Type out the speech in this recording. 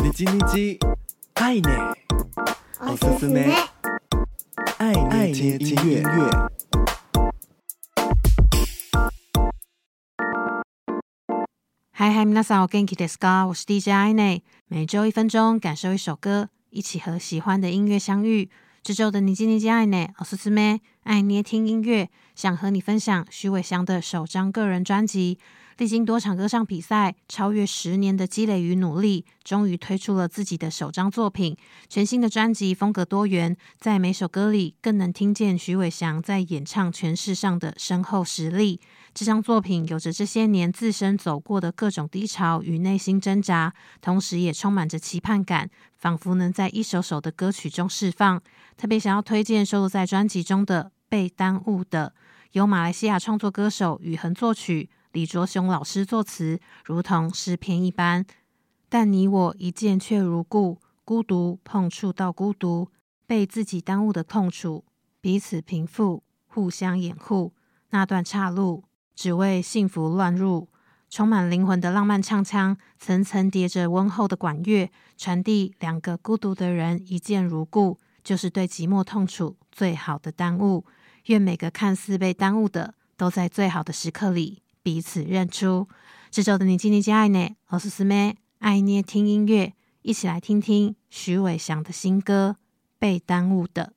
你叽你叽，爱捏，おすすめ，爱捏听音乐。嗨嗨，皆さんお元気ですか？我是 DJ 爱捏，每周一分钟，感受一首歌，一起和喜欢的音乐相遇。这周的你叽你叽爱捏，おすすめ，爱捏听音乐，想和你分享徐伟祥的首张个人专辑。历经多场歌唱比赛，超越十年的积累与努力，终于推出了自己的首张作品。全新的专辑风格多元，在每首歌里更能听见徐伟祥在演唱诠释上的深厚实力。这张作品有着这些年自身走过的各种低潮与内心挣扎，同时也充满着期盼感，仿佛能在一首首的歌曲中释放。特别想要推荐收录在专辑中的《被耽误的》，由马来西亚创作歌手宇恒作曲。李卓雄老师作词，如同诗篇一般。但你我一见却如故，孤独碰触到孤独，被自己耽误的痛楚，彼此平复，互相掩护。那段岔路，只为幸福乱入。充满灵魂的浪漫唱腔，层层叠着温厚的管乐，传递两个孤独的人一见如故，就是对寂寞痛楚最好的耽误。愿每个看似被耽误的，都在最好的时刻里。彼此认出，这周的你叽你叽爱捏，おすすめ，爱捏听音乐，一起来听听许玮祥的新歌《被耽误的》。